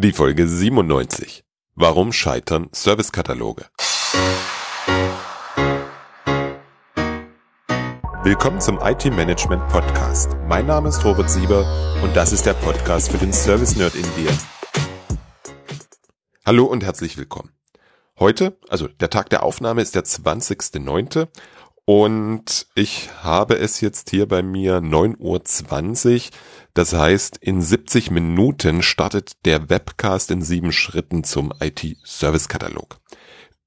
Die Folge 97. Warum scheitern Servicekataloge? Willkommen zum IT Management Podcast. Mein Name ist Robert Sieber und das ist der Podcast für den Service Nerd in dir. Hallo und herzlich willkommen. Heute, also der Tag der Aufnahme ist der 20.09. und ich habe es jetzt hier bei mir 9.20 Uhr das heißt, in 70 Minuten startet der Webcast in sieben Schritten zum IT-Service-Katalog.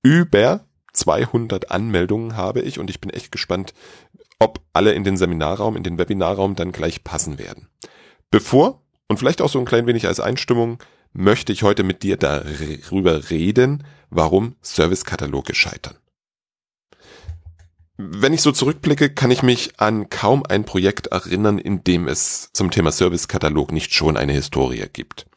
Über 200 Anmeldungen habe ich und ich bin echt gespannt, ob alle in den Seminarraum, in den Webinarraum dann gleich passen werden. Bevor und vielleicht auch so ein klein wenig als Einstimmung möchte ich heute mit dir darüber reden, warum Service-Kataloge scheitern. Wenn ich so zurückblicke, kann ich mich an kaum ein Projekt erinnern, in dem es zum Thema Servicekatalog nicht schon eine Historie gibt.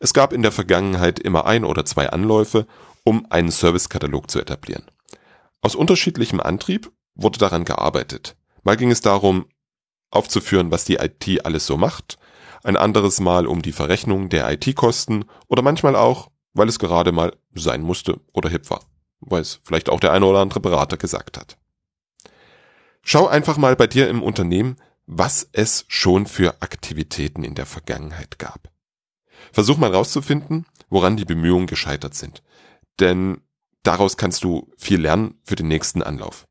Es gab in der Vergangenheit immer ein oder zwei Anläufe, um einen Servicekatalog zu etablieren. Aus unterschiedlichem Antrieb wurde daran gearbeitet. Mal ging es darum, aufzuführen, was die IT alles so macht, ein anderes Mal um die Verrechnung der IT-Kosten oder manchmal auch, weil es gerade mal sein musste oder hip war, weil es vielleicht auch der eine oder andere Berater gesagt hat. Schau einfach mal bei dir im Unternehmen, was es schon für Aktivitäten in der Vergangenheit gab. Versuch mal rauszufinden, woran die Bemühungen gescheitert sind. Denn daraus kannst du viel lernen für den nächsten Anlauf.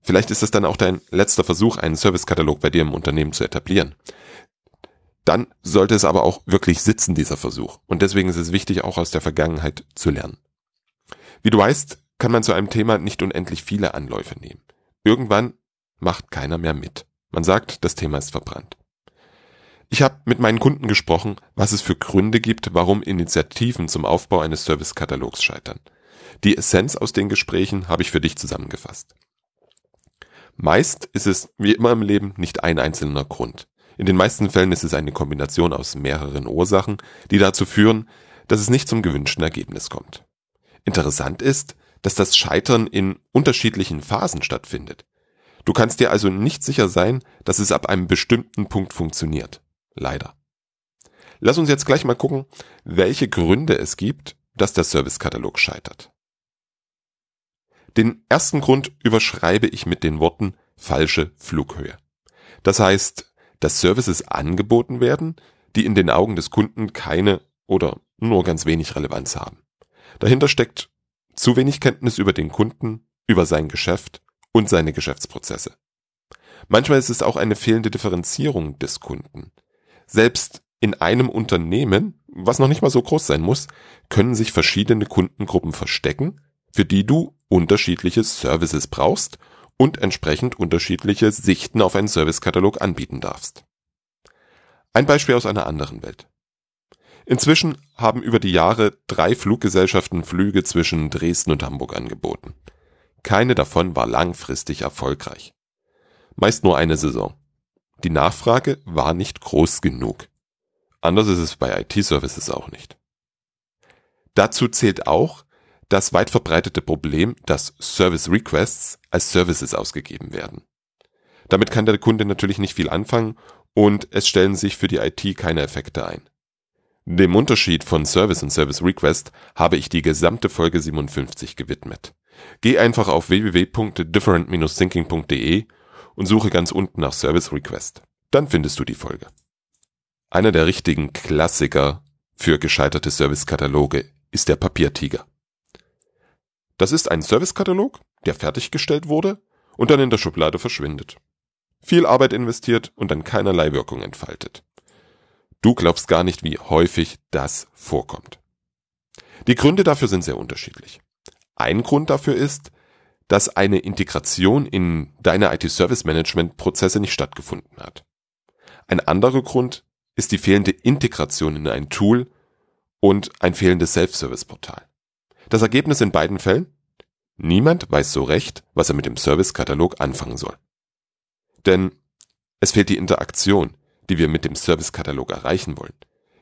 Vielleicht ist es dann auch dein letzter Versuch, einen Servicekatalog bei dir im Unternehmen zu etablieren. Dann sollte es aber auch wirklich sitzen, dieser Versuch. Und deswegen ist es wichtig, auch aus der Vergangenheit zu lernen. Wie du weißt, kann man zu einem Thema nicht unendlich viele Anläufe nehmen. Irgendwann macht keiner mehr mit. Man sagt, das Thema ist verbrannt. Ich habe mit meinen Kunden gesprochen, was es für Gründe gibt, warum Initiativen zum Aufbau eines Servicekatalogs scheitern. Die Essenz aus den Gesprächen habe ich für dich zusammengefasst. Meist ist es, wie immer im Leben, nicht ein einzelner Grund. In den meisten Fällen ist es eine Kombination aus mehreren Ursachen, die dazu führen, dass es nicht zum gewünschten Ergebnis kommt. Interessant ist, dass das Scheitern in unterschiedlichen Phasen stattfindet. Du kannst dir also nicht sicher sein, dass es ab einem bestimmten Punkt funktioniert. Leider. Lass uns jetzt gleich mal gucken, welche Gründe es gibt, dass der Servicekatalog scheitert. Den ersten Grund überschreibe ich mit den Worten falsche Flughöhe. Das heißt, dass Services angeboten werden, die in den Augen des Kunden keine oder nur ganz wenig Relevanz haben. Dahinter steckt zu wenig Kenntnis über den Kunden, über sein Geschäft und seine Geschäftsprozesse. Manchmal ist es auch eine fehlende Differenzierung des Kunden. Selbst in einem Unternehmen, was noch nicht mal so groß sein muss, können sich verschiedene Kundengruppen verstecken, für die du unterschiedliche Services brauchst und entsprechend unterschiedliche Sichten auf einen Servicekatalog anbieten darfst. Ein Beispiel aus einer anderen Welt. Inzwischen haben über die Jahre drei Fluggesellschaften Flüge zwischen Dresden und Hamburg angeboten. Keine davon war langfristig erfolgreich. Meist nur eine Saison. Die Nachfrage war nicht groß genug. Anders ist es bei IT-Services auch nicht. Dazu zählt auch das weit verbreitete Problem, dass Service Requests als Services ausgegeben werden. Damit kann der Kunde natürlich nicht viel anfangen und es stellen sich für die IT keine Effekte ein. Dem Unterschied von Service und Service Request habe ich die gesamte Folge 57 gewidmet. Geh einfach auf www.different-thinking.de und suche ganz unten nach Service Request. Dann findest du die Folge. Einer der richtigen Klassiker für gescheiterte Servicekataloge ist der Papiertiger. Das ist ein Servicekatalog, der fertiggestellt wurde und dann in der Schublade verschwindet. Viel Arbeit investiert und dann keinerlei Wirkung entfaltet. Du glaubst gar nicht, wie häufig das vorkommt. Die Gründe dafür sind sehr unterschiedlich. Ein Grund dafür ist, dass eine Integration in deine IT-Service-Management-Prozesse nicht stattgefunden hat. Ein anderer Grund ist die fehlende Integration in ein Tool und ein fehlendes Self-Service-Portal. Das Ergebnis in beiden Fällen? Niemand weiß so recht, was er mit dem Service-Katalog anfangen soll. Denn es fehlt die Interaktion, die wir mit dem Servicekatalog erreichen wollen.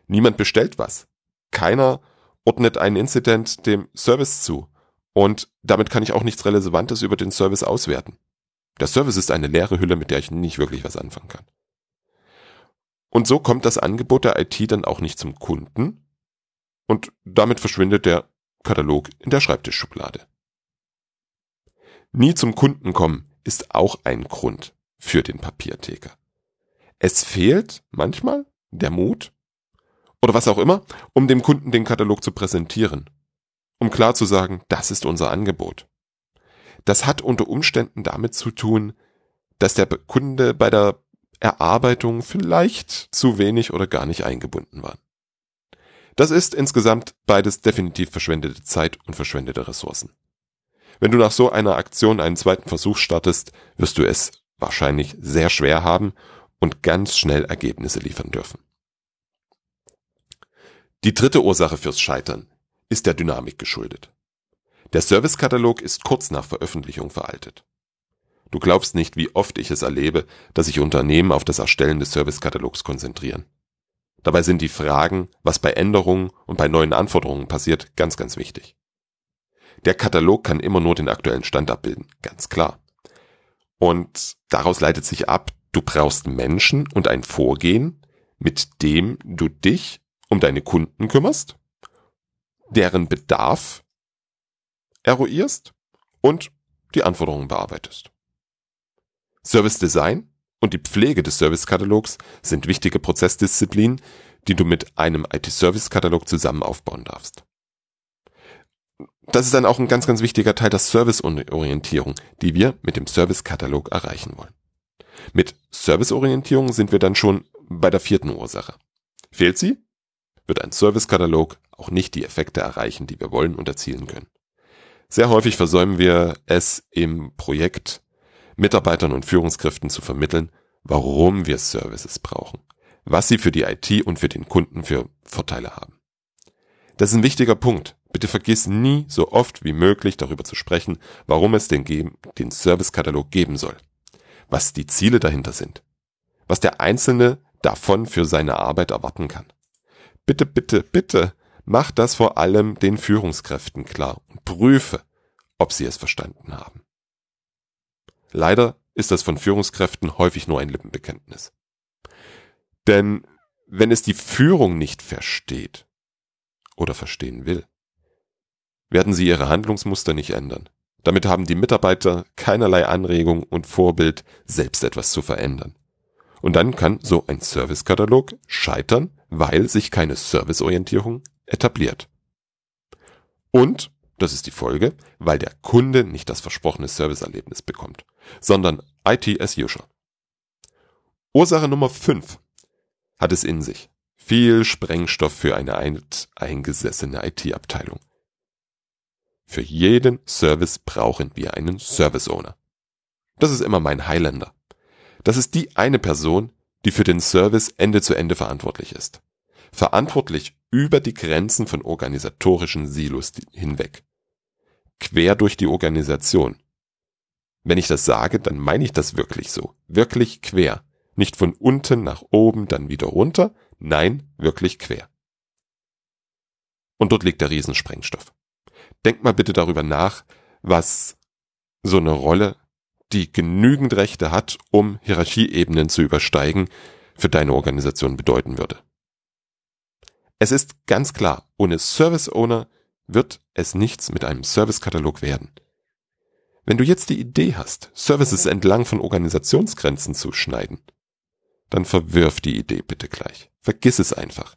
Niemand bestellt was. Keiner ordnet einen Incident dem Service zu. Und damit kann ich auch nichts Relevantes über den Service auswerten. Der Service ist eine leere Hülle, mit der ich nicht wirklich was anfangen kann. Und so kommt das Angebot der IT dann auch nicht zum Kunden, Und damit verschwindet der Katalog in der Schreibtischschublade. Nie zum Kunden kommen ist auch ein Grund für den Papierticker. Es fehlt manchmal der Mut oder was auch immer, um dem Kunden den Katalog zu präsentieren. Um klar zu sagen, das ist unser Angebot. Das hat unter Umständen damit zu tun, dass der Kunde bei der Erarbeitung vielleicht zu wenig oder gar nicht eingebunden war. Das ist insgesamt beides definitiv verschwendete Zeit und verschwendete Ressourcen. Wenn du nach so einer Aktion einen zweiten Versuch startest, wirst du es wahrscheinlich sehr schwer haben und ganz schnell Ergebnisse liefern dürfen. Die dritte Ursache fürs Scheitern ist der Dynamik geschuldet. Der Servicekatalog ist kurz nach Veröffentlichung veraltet. Du glaubst nicht, wie oft ich es erlebe, dass sich Unternehmen auf das Erstellen des Servicekatalogs konzentrieren. Dabei sind die Fragen, was bei Änderungen und bei neuen Anforderungen passiert, ganz, ganz wichtig. Der Katalog kann immer nur den aktuellen Stand abbilden, ganz klar. Und daraus leitet sich ab, du brauchst Menschen und ein Vorgehen, mit dem du dich um deine Kunden kümmerst, deren Bedarf eruierst und die Anforderungen bearbeitest. Service Design und die Pflege des Servicekatalogs sind wichtige Prozessdisziplinen, die du mit einem IT-Service-Katalog zusammen aufbauen darfst. Das ist dann auch ein ganz, ganz wichtiger Teil der Serviceorientierung, die wir mit dem Service-Katalog erreichen wollen. Mit Serviceorientierung sind wir dann schon bei der vierten Ursache. Fehlt sie? wird ein Servicekatalog auch nicht die Effekte erreichen, die wir wollen und erzielen können. Sehr häufig versäumen wir es im Projekt, Mitarbeitern und Führungskräften zu vermitteln, warum wir Services brauchen, was sie für die IT und für den Kunden für Vorteile haben. Das ist ein wichtiger Punkt. Bitte vergiss nie so oft wie möglich darüber zu sprechen, warum es den, den Servicekatalog geben soll, was die Ziele dahinter sind, was der Einzelne davon für seine Arbeit erwarten kann. Bitte, bitte, bitte, mach das vor allem den Führungskräften klar und prüfe, ob sie es verstanden haben. Leider ist das von Führungskräften häufig nur ein Lippenbekenntnis. Denn wenn es die Führung nicht versteht oder verstehen will, werden sie ihre Handlungsmuster nicht ändern. Damit haben die Mitarbeiter keinerlei Anregung und Vorbild, selbst etwas zu verändern. Und dann kann so ein Servicekatalog scheitern, weil sich keine Serviceorientierung etabliert. Und, das ist die Folge, weil der Kunde nicht das versprochene Serviceerlebnis bekommt, sondern IT as usual. Ursache Nummer 5 hat es in sich. Viel Sprengstoff für eine eingesessene IT-Abteilung. Für jeden Service brauchen wir einen Service Owner. Das ist immer mein Highlander. Das ist die eine Person, die für den Service Ende zu Ende verantwortlich ist. Verantwortlich über die Grenzen von organisatorischen Silos hinweg. Quer durch die Organisation. Wenn ich das sage, dann meine ich das wirklich so. Wirklich quer. Nicht von unten nach oben, dann wieder runter. Nein, wirklich quer. Und dort liegt der Riesensprengstoff. Denk mal bitte darüber nach, was so eine Rolle die genügend Rechte hat, um Hierarchieebenen zu übersteigen, für deine Organisation bedeuten würde. Es ist ganz klar, ohne Service Owner wird es nichts mit einem Servicekatalog werden. Wenn du jetzt die Idee hast, Services entlang von Organisationsgrenzen zu schneiden, dann verwirf die Idee bitte gleich. Vergiss es einfach.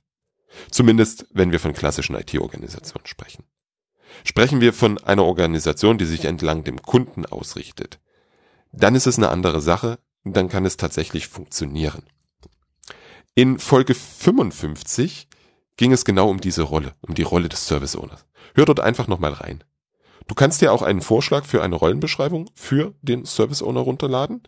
Zumindest, wenn wir von klassischen IT-Organisationen sprechen. Sprechen wir von einer Organisation, die sich entlang dem Kunden ausrichtet, dann ist es eine andere Sache, dann kann es tatsächlich funktionieren. In Folge 55 ging es genau um diese Rolle, um die Rolle des Service Owners. Hör dort einfach nochmal rein. Du kannst dir auch einen Vorschlag für eine Rollenbeschreibung für den Service Owner runterladen.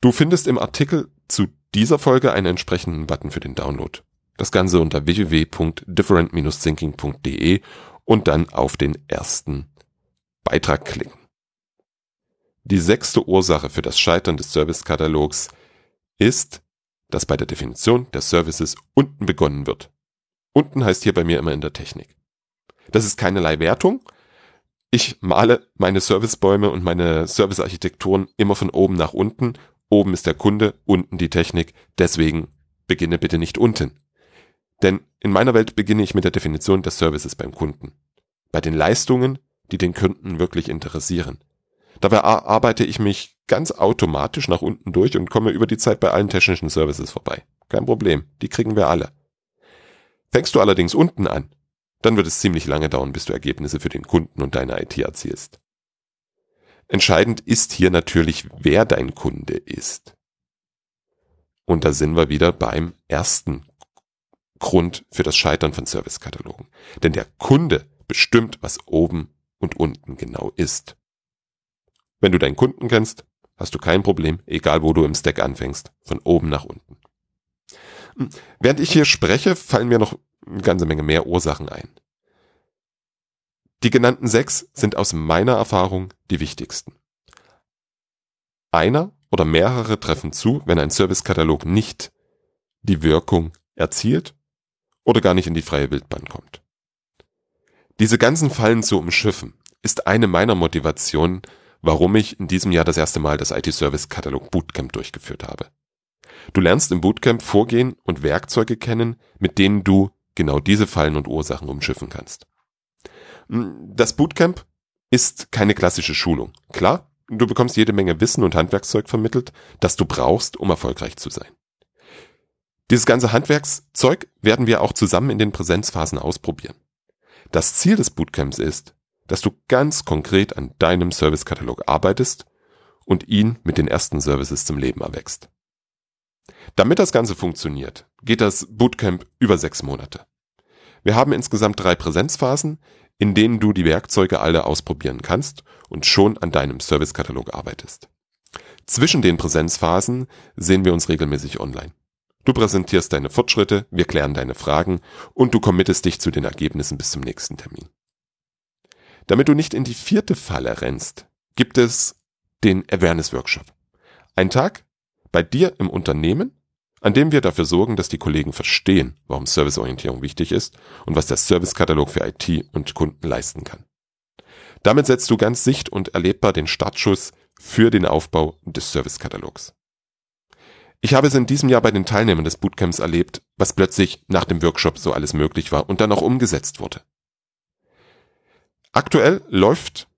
Du findest im Artikel zu dieser Folge einen entsprechenden Button für den Download. Das Ganze unter www.different-thinking.de und dann auf den ersten Beitrag klicken. Die sechste Ursache für das Scheitern des Servicekatalogs ist, dass bei der Definition der Services unten begonnen wird. Unten heißt hier bei mir immer in der Technik. Das ist keinerlei Wertung. Ich male meine Servicebäume und meine Servicearchitekturen immer von oben nach unten. Oben ist der Kunde, unten die Technik. Deswegen beginne bitte nicht unten. Denn in meiner Welt beginne ich mit der Definition des Services beim Kunden. Bei den Leistungen, die den Kunden wirklich interessieren. Dabei arbeite ich mich ganz automatisch nach unten durch und komme über die Zeit bei allen technischen Services vorbei. Kein Problem, die kriegen wir alle. Fängst du allerdings unten an, dann wird es ziemlich lange dauern, bis du Ergebnisse für den Kunden und deine IT erzielst. Entscheidend ist hier natürlich, wer dein Kunde ist. Und da sind wir wieder beim ersten Grund für das Scheitern von Servicekatalogen. Denn der Kunde bestimmt, was oben und unten genau ist. Wenn du deinen Kunden kennst, hast du kein Problem, egal wo du im Stack anfängst, von oben nach unten. Hm, während ich hier spreche, fallen mir noch eine ganze Menge mehr Ursachen ein. Die genannten sechs sind aus meiner Erfahrung die wichtigsten. Einer oder mehrere treffen zu, wenn ein Servicekatalog nicht die Wirkung erzielt oder gar nicht in die freie Wildbahn kommt. Diese ganzen Fallen zu umschiffen, ist eine meiner Motivationen, warum ich in diesem Jahr das erste Mal das IT-Service-Katalog Bootcamp durchgeführt habe. Du lernst im Bootcamp Vorgehen und Werkzeuge kennen, mit denen du genau diese Fallen und Ursachen umschiffen kannst. Das Bootcamp ist keine klassische Schulung. Klar, du bekommst jede Menge Wissen und Handwerkszeug vermittelt, das du brauchst, um erfolgreich zu sein. Dieses ganze Handwerkszeug werden wir auch zusammen in den Präsenzphasen ausprobieren. Das Ziel des Bootcamps ist, dass du ganz konkret an deinem Servicekatalog arbeitest und ihn mit den ersten Services zum Leben erwächst. Damit das Ganze funktioniert, geht das Bootcamp über sechs Monate. Wir haben insgesamt drei Präsenzphasen, in denen du die Werkzeuge alle ausprobieren kannst und schon an deinem Servicekatalog arbeitest. Zwischen den Präsenzphasen sehen wir uns regelmäßig online. Du präsentierst deine Fortschritte, wir klären deine Fragen und du committest dich zu den Ergebnissen bis zum nächsten Termin. Damit du nicht in die vierte Falle rennst, gibt es den Awareness Workshop. Ein Tag bei dir im Unternehmen, an dem wir dafür sorgen, dass die Kollegen verstehen, warum Serviceorientierung wichtig ist und was der Servicekatalog für IT und Kunden leisten kann. Damit setzt du ganz sicht- und erlebbar den Startschuss für den Aufbau des Servicekatalogs. Ich habe es in diesem Jahr bei den Teilnehmern des Bootcamps erlebt, was plötzlich nach dem Workshop so alles möglich war und dann auch umgesetzt wurde. Aktuell läuft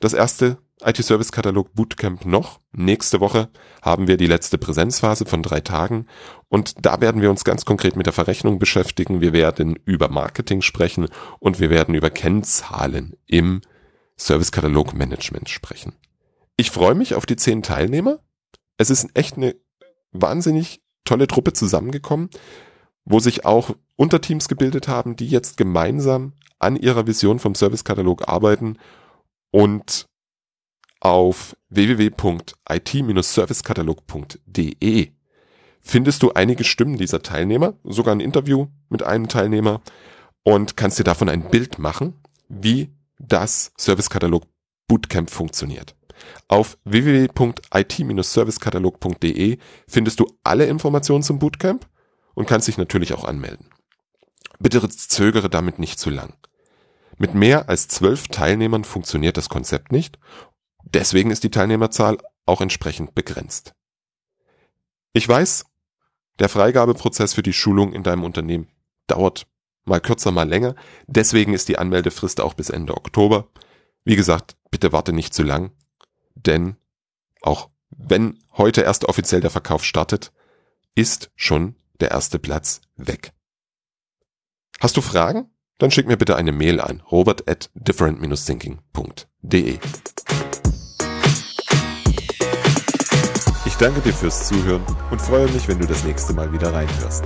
das erste IT-Service-Katalog Bootcamp noch. Nächste Woche haben wir die letzte Präsenzphase von drei Tagen und da werden wir uns ganz konkret mit der Verrechnung beschäftigen. Wir werden über Marketing sprechen und wir werden über Kennzahlen im Service-Katalog Management sprechen. Ich freue mich auf die zehn Teilnehmer. Es ist echt eine wahnsinnig tolle Truppe zusammengekommen, wo sich auch Unterteams gebildet haben, die jetzt gemeinsam an ihrer Vision vom Service-Katalog arbeiten und auf www.it-servicekatalog.de findest du einige Stimmen dieser Teilnehmer, sogar ein Interview mit einem Teilnehmer und kannst dir davon ein Bild machen, wie das Servicekatalog Bootcamp funktioniert. Auf www.it-servicekatalog.de findest du alle Informationen zum Bootcamp und kannst dich natürlich auch anmelden. Bitte zögere damit nicht zu lang. Mit mehr als zwölf Teilnehmern funktioniert das Konzept nicht Deswegen ist die Teilnehmerzahl auch entsprechend begrenzt. Ich weiß, der Freigabeprozess für die Schulung in deinem Unternehmen dauert mal kürzer, mal länger. Deswegen ist die Anmeldefrist auch bis Ende Oktober. Wie gesagt, bitte warte nicht zu lang, denn auch wenn heute erst offiziell der Verkauf startet, ist schon der erste Platz weg. Hast du Fragen? Dann schick mir bitte eine Mail an robert at different-thinking.de. danke dir fürs Zuhören und freue mich, wenn du das nächste Mal wieder reinhörst.